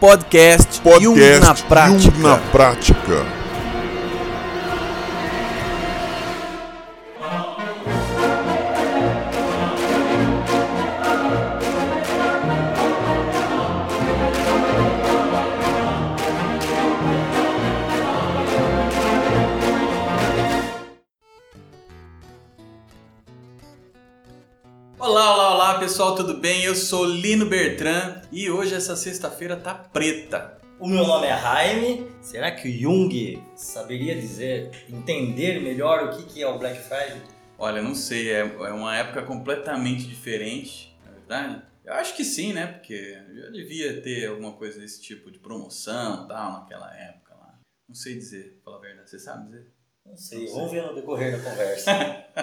Podcast, Podcast Jung na prática. Jung na prática. Olá, olá, olá pessoal, tudo bem? Eu sou Lino Bertrand e hoje essa sexta-feira tá preta. O meu nome é Jaime. Será que o Jung saberia dizer, entender melhor o que é o Black Friday? Olha, não sei, é, é uma época completamente diferente, na verdade. Eu acho que sim, né? Porque já devia ter alguma coisa desse tipo de promoção e tal naquela época lá. Não sei dizer, pra falar a verdade. Você sabe dizer? Não sei, vamos ver no decorrer da conversa.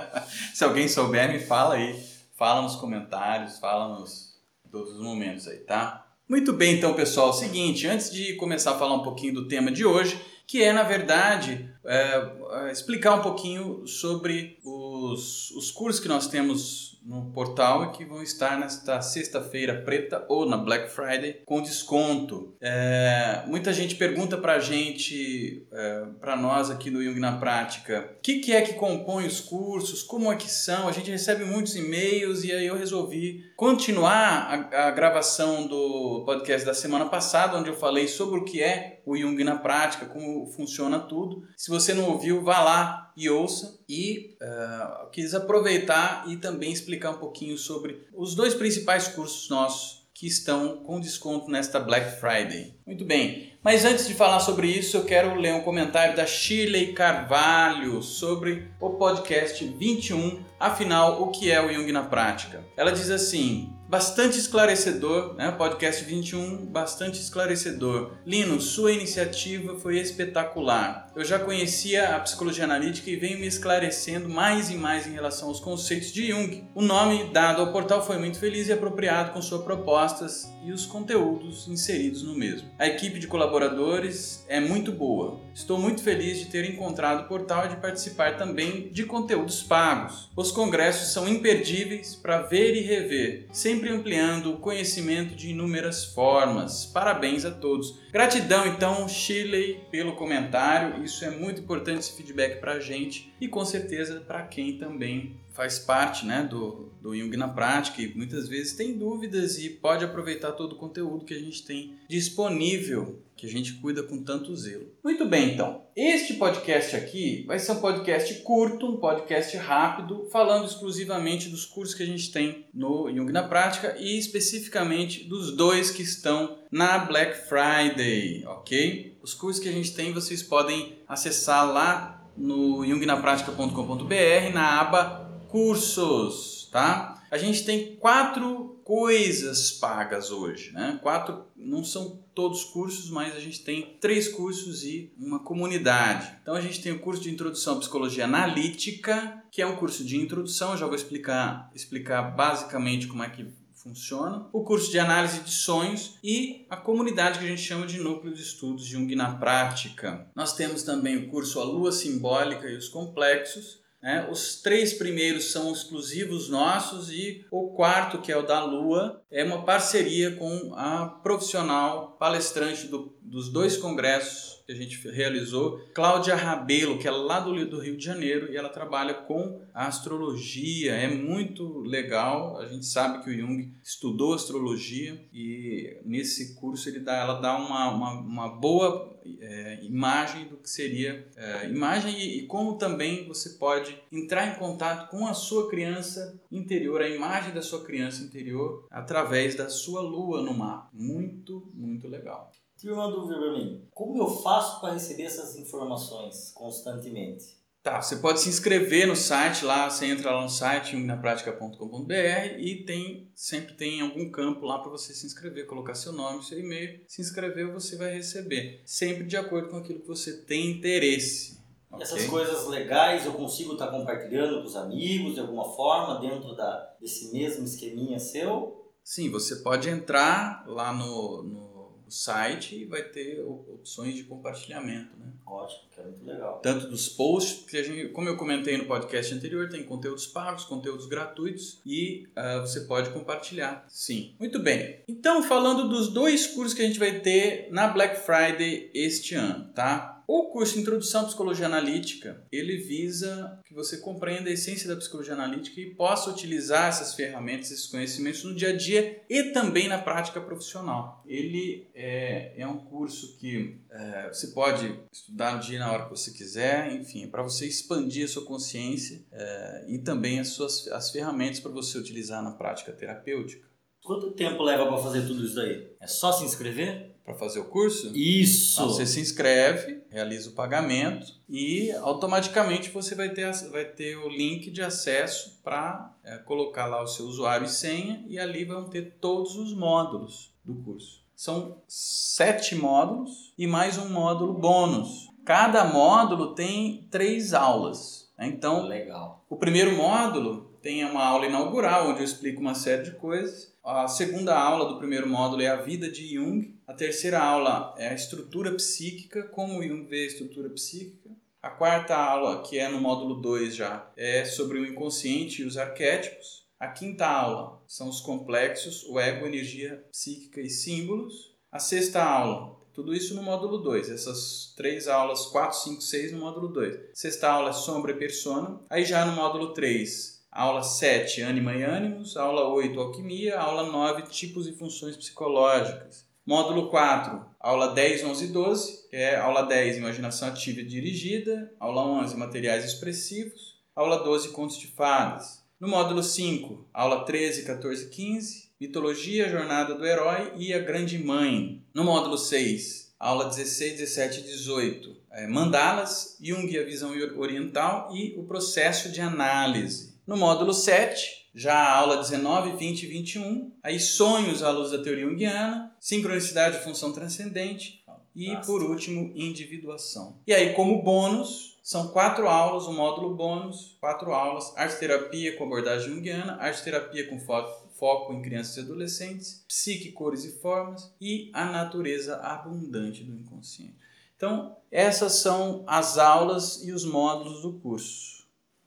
Se alguém souber, me fala aí. Fala nos comentários, fala nos todos os momentos aí, tá? Muito bem, então, pessoal. Seguinte, antes de começar a falar um pouquinho do tema de hoje, que é, na verdade, é, é, explicar um pouquinho sobre os, os cursos que nós temos no portal e que vão estar nesta sexta-feira preta ou na Black Friday com desconto. É, muita gente pergunta pra gente, é, pra nós aqui no Jung na Prática, o que, que é que compõe os cursos, como é que são, a gente recebe muitos e-mails e aí eu resolvi continuar a, a gravação do podcast da semana passada, onde eu falei sobre o que é o Jung na Prática, como funciona tudo. Se você não ouviu, vá lá e ouça. E uh, quis aproveitar e também explicar um pouquinho sobre os dois principais cursos nossos que estão com desconto nesta Black Friday. Muito bem, mas antes de falar sobre isso, eu quero ler um comentário da Shirley Carvalho sobre o podcast 21, afinal, o que é o Jung na prática. Ela diz assim: bastante esclarecedor, né? Podcast 21, bastante esclarecedor. Lino, sua iniciativa foi espetacular. Eu já conhecia a psicologia analítica e venho me esclarecendo mais e mais em relação aos conceitos de Jung. O nome dado ao portal foi muito feliz e apropriado com suas propostas e os conteúdos inseridos no mesmo. A equipe de colaboradores é muito boa. Estou muito feliz de ter encontrado o portal e de participar também de conteúdos pagos. Os congressos são imperdíveis para ver e rever, sempre ampliando o conhecimento de inúmeras formas. Parabéns a todos. Gratidão então, Shirley, pelo comentário. Isso é muito importante esse feedback para a gente e com certeza para quem também faz parte né, do, do Jung na prática e muitas vezes tem dúvidas e pode aproveitar todo o conteúdo que a gente tem disponível, que a gente cuida com tanto zelo. Muito bem, então. Este podcast aqui vai ser um podcast curto, um podcast rápido, falando exclusivamente dos cursos que a gente tem no Jung na prática e especificamente dos dois que estão na Black Friday, ok? Os cursos que a gente tem vocês podem acessar lá no jungnapratica.com.br na aba cursos, tá? A gente tem quatro coisas pagas hoje, né? Quatro, não são todos cursos, mas a gente tem três cursos e uma comunidade. Então a gente tem o curso de introdução à psicologia analítica, que é um curso de introdução, já vou explicar explicar basicamente como é que funciona, o curso de análise de sonhos e a comunidade que a gente chama de núcleo de estudos Jung na prática. Nós temos também o curso A Lua Simbólica e os Complexos, né? Os três primeiros são exclusivos nossos e o quarto, que é o da Lua, é uma parceria com a profissional palestrante do, dos dois congressos que a gente realizou, Cláudia Rabelo, que é lá do, do Rio de Janeiro e ela trabalha com astrologia. É muito legal. A gente sabe que o Jung estudou astrologia e nesse curso ele dá, ela dá uma, uma, uma boa é, imagem do que seria é, imagem e, e, como também você pode entrar em contato com a sua criança interior, a imagem da sua criança interior através da sua lua no mapa. Muito, muito legal. Tive uma dúvida para mim. Como eu faço para receber essas informações constantemente? Tá, você pode se inscrever no site lá, você entra lá no site napratica.com.br e tem sempre tem algum campo lá para você se inscrever, colocar seu nome, seu e-mail, se inscrever você vai receber, sempre de acordo com aquilo que você tem interesse. Okay? Essas coisas legais eu consigo estar tá compartilhando com os amigos de alguma forma dentro da, desse mesmo esqueminha seu? Sim, você pode entrar lá no, no o site e vai ter opções de compartilhamento, né? Ótimo, que é muito legal. Tanto dos posts, que a gente, como eu comentei no podcast anterior, tem conteúdos pagos, conteúdos gratuitos e uh, você pode compartilhar. Sim. Muito bem. Então, falando dos dois cursos que a gente vai ter na Black Friday este ano, tá? O curso Introdução à Psicologia Analítica, ele visa que você compreenda a essência da psicologia analítica e possa utilizar essas ferramentas, esses conhecimentos no dia a dia e também na prática profissional. Ele é, é um curso que é, você pode estudar no dia e na hora que você quiser, enfim, para você expandir a sua consciência é, e também as suas as ferramentas para você utilizar na prática terapêutica. Quanto tempo leva para fazer tudo isso daí? É só se inscrever? para fazer o curso? Isso! Então, você se inscreve, realiza o pagamento e automaticamente você vai ter, vai ter o link de acesso para é, colocar lá o seu usuário e senha e ali vão ter todos os módulos do curso. São sete módulos e mais um módulo bônus. Cada módulo tem três aulas. Né? Então, Legal. o primeiro módulo tem uma aula inaugural onde eu explico uma série de coisas. A segunda aula do primeiro módulo é a vida de Jung. A terceira aula é a estrutura psíquica, como Jung vê a estrutura psíquica. A quarta aula, que é no módulo 2 já, é sobre o inconsciente e os arquétipos. A quinta aula são os complexos, o ego, energia psíquica e símbolos. A sexta aula, tudo isso no módulo 2. Essas três aulas, 4, 5, 6 no módulo 2. Sexta aula é sombra e persona. Aí já no módulo 3, Aula 7, Ânima e Ânimos. Aula 8, Alquimia. Aula 9, Tipos e Funções Psicológicas. Módulo 4, aula 10, 11 e 12, que é aula 10, Imaginação Ativa e Dirigida. Aula 11, Materiais Expressivos. Aula 12, Contos de Fadas. No módulo 5, aula 13, 14 e 15, Mitologia, Jornada do Herói e a Grande Mãe. No módulo 6, aula 16, 17 e 18, é, Mandalas, Jung e a Visão Oriental e o Processo de Análise. No módulo 7, já a aula 19, 20 e 21, aí sonhos à luz da teoria junguiana, sincronicidade e função transcendente e, Basta. por último, individuação. E aí, como bônus, são quatro aulas, o um módulo bônus, quatro aulas, arte terapia com abordagem junguiana, arte terapia com foco, foco em crianças e adolescentes, psique, cores e formas e a natureza abundante do inconsciente. Então, essas são as aulas e os módulos do curso.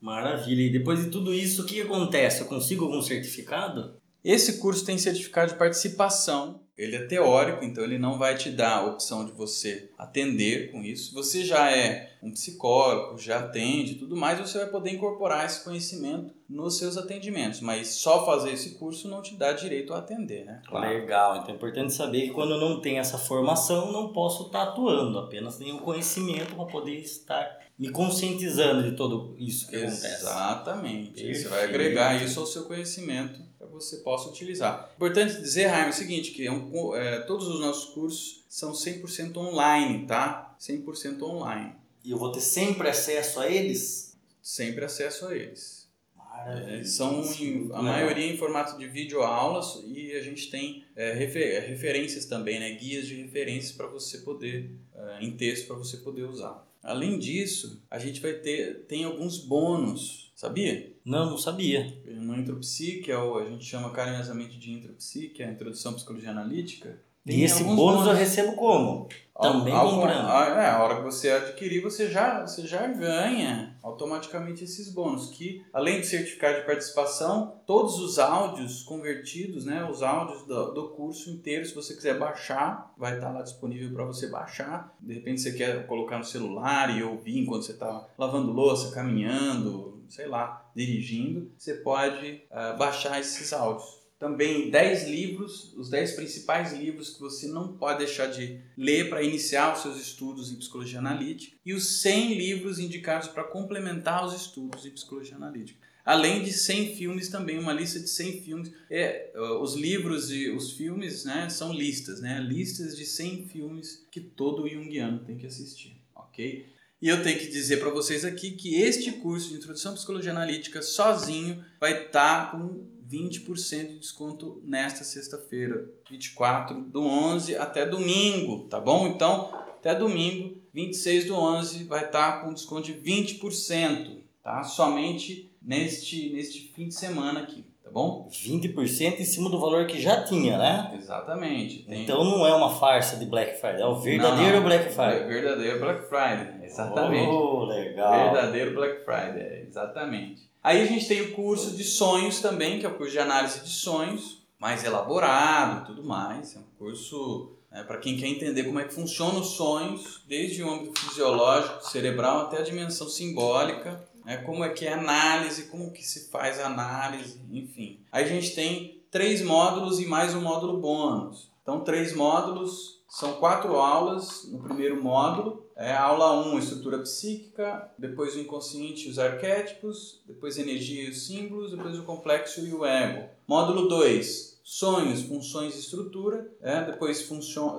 Maravilha. E depois de tudo isso, o que acontece? Eu consigo algum certificado? Esse curso tem certificado de participação. Ele é teórico, então ele não vai te dar a opção de você atender com isso. Você já é um psicólogo, já atende tudo mais, você vai poder incorporar esse conhecimento nos seus atendimentos. Mas só fazer esse curso não te dá direito a atender, né? Claro. Legal, então é importante saber que quando não tenho essa formação, não posso estar atuando, apenas tenho conhecimento para poder estar me conscientizando de tudo isso que Exatamente. acontece. Exatamente. Você vai agregar isso ao seu conhecimento para você possa utilizar. Importante dizer, Raimo, é o seguinte, que é um, é, todos os nossos cursos são 100% online, tá? 100% online. E eu vou ter sempre acesso a eles? Sempre acesso a eles. Maravilha. É, são em, a maioria em formato de vídeo aulas e a gente tem é, refer, referências também, né? guias de referências para você poder, é, em texto, para você poder usar. Além disso, a gente vai ter tem alguns bônus, sabia? Não, não sabia. No Intropsi, que é o, a gente chama carinhosamente de Intropsi, que é a Introdução à Psicologia Analítica. E esse bônus, bônus eu recebo como? Também comprando. É, a hora que você adquirir, você já, você já ganha automaticamente esses bônus. Que, além de certificado de participação, todos os áudios convertidos, né, os áudios do, do curso inteiro, se você quiser baixar, vai estar lá disponível para você baixar. De repente você quer colocar no celular e ouvir enquanto você está lavando louça, caminhando, sei lá, dirigindo, você pode uh, baixar esses áudios também 10 livros, os 10 principais livros que você não pode deixar de ler para iniciar os seus estudos em psicologia analítica e os 100 livros indicados para complementar os estudos em psicologia analítica. Além de 100 filmes também, uma lista de 100 filmes. É, os livros e os filmes né, são listas, né? listas de 100 filmes que todo junguiano tem que assistir, ok? E eu tenho que dizer para vocês aqui que este curso de Introdução à Psicologia Analítica sozinho vai estar tá com 20% de desconto nesta sexta-feira, 24 do 11 até domingo, tá bom? Então, até domingo, 26 do 11, vai estar com desconto de 20%, tá? Somente neste, neste fim de semana aqui, tá bom? bom? 20% em cima do valor que já tinha, né? Exatamente. Tem... Então não é uma farsa de Black Friday, é o verdadeiro Não, não. Black Friday. É verdadeiro Black Friday, exatamente. Oh, legal. Verdadeiro Black Friday, exatamente. Aí a gente tem o curso de sonhos também, que é o curso de análise de sonhos, mais elaborado e tudo mais. É um curso para quem quer entender como é que funcionam os sonhos, desde o âmbito fisiológico, cerebral, até a dimensão simbólica, né? como é que é a análise, como que se faz a análise, enfim. Aí a gente tem três módulos e mais um módulo bônus. Então, três módulos, são quatro aulas no primeiro módulo. É aula 1, um, estrutura psíquica, depois o inconsciente e os arquétipos, depois energia e os símbolos, depois o complexo e o ego. Módulo 2, sonhos, funções e estrutura, é, depois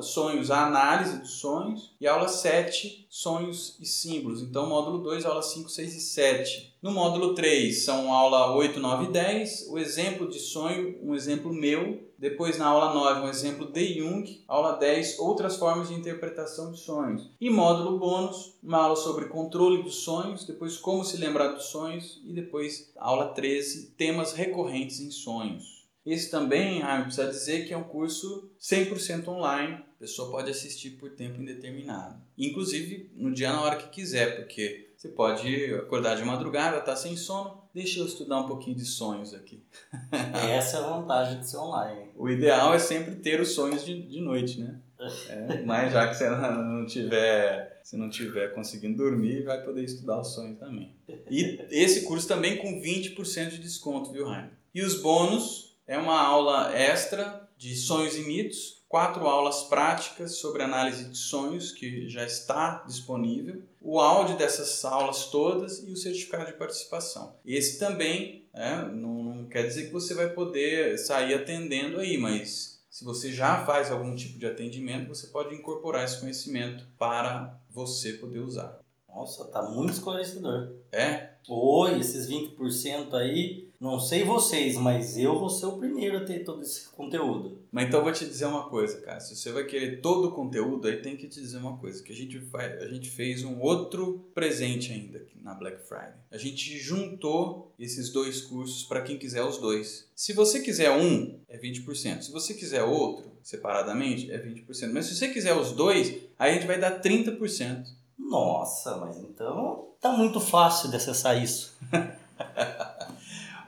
sonhos, a análise dos sonhos, e aula 7, sonhos e símbolos. Então, módulo 2, aula 5, 6 e 7. No módulo 3, são aula 8, 9 e 10, o exemplo de sonho, um exemplo meu, depois na aula 9, um exemplo de Jung, aula 10, outras formas de interpretação de sonhos. E módulo bônus, uma aula sobre controle dos sonhos, depois como se lembrar dos sonhos, e depois aula 13, temas recorrentes em sonhos. Esse também, ah, precisa dizer que é um curso 100% online. A pessoa pode assistir por tempo indeterminado. Inclusive no dia na hora que quiser, porque você pode acordar de madrugada, tá sem sono, deixa eu estudar um pouquinho de sonhos aqui. Essa é a vantagem de ser online. O ideal é sempre ter os sonhos de, de noite, né? É, mas já que você não tiver, se não tiver conseguindo dormir, vai poder estudar os sonhos também. E esse curso também com 20% de desconto, viu, Rainer? E os bônus é uma aula extra de sonhos e mitos, quatro aulas práticas sobre análise de sonhos que já está disponível, o áudio dessas aulas todas e o certificado de participação. Esse também é, não, não quer dizer que você vai poder sair atendendo aí, mas se você já faz algum tipo de atendimento, você pode incorporar esse conhecimento para você poder usar. Nossa, tá muito esclarecedor. É? Oi, esses 20% aí, não sei vocês, mas eu vou ser o primeiro a ter todo esse conteúdo. Mas então eu vou te dizer uma coisa, cara. Se você vai querer todo o conteúdo, aí tem que te dizer uma coisa. Que a gente, faz, a gente fez um outro presente ainda na Black Friday. A gente juntou esses dois cursos para quem quiser os dois. Se você quiser um, é 20%. Se você quiser outro, separadamente, é 20%. Mas se você quiser os dois, aí a gente vai dar 30%. Nossa, mas então tá muito fácil de acessar isso.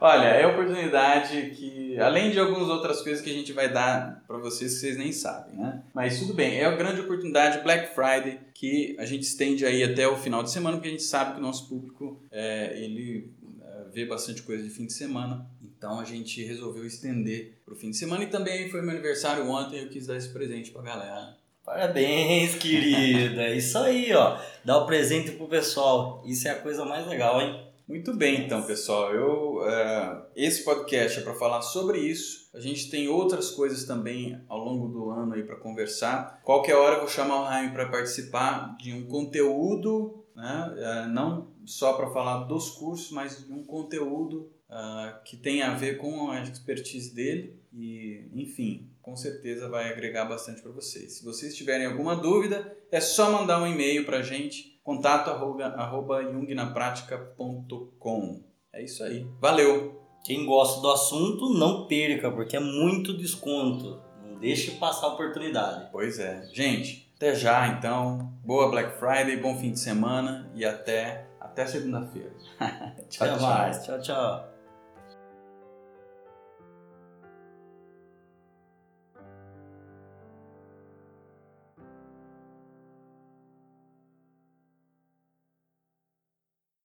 Olha, é oportunidade que, além de algumas outras coisas que a gente vai dar para vocês que vocês nem sabem, né? Mas tudo bem, é a grande oportunidade Black Friday que a gente estende aí até o final de semana, porque a gente sabe que o nosso público é, ele é, vê bastante coisa de fim de semana. Então a gente resolveu estender para o fim de semana e também foi meu aniversário ontem, eu quis dar esse presente para galera. Parabéns, querida. Isso aí, ó. Dá o presente pro pessoal. Isso é a coisa mais legal, hein? Muito bem, então, pessoal. Eu, uh, esse podcast é para falar sobre isso. A gente tem outras coisas também ao longo do ano aí para conversar. Qualquer hora eu vou chamar o Jaime para participar de um conteúdo, né? Uh, não só para falar dos cursos, mas de um conteúdo uh, que tem a ver com a expertise dele. E, enfim, com certeza vai agregar bastante para vocês. Se vocês tiverem alguma dúvida, é só mandar um e-mail para a gente contato arroba, arroba jungnapratica.com. É isso aí. Valeu! Quem gosta do assunto, não perca, porque é muito desconto. Não deixe passar a oportunidade. Pois é. Gente, até já então. Boa Black Friday, bom fim de semana e até, até segunda-feira. tchau, até tchau. mais. Tchau, tchau.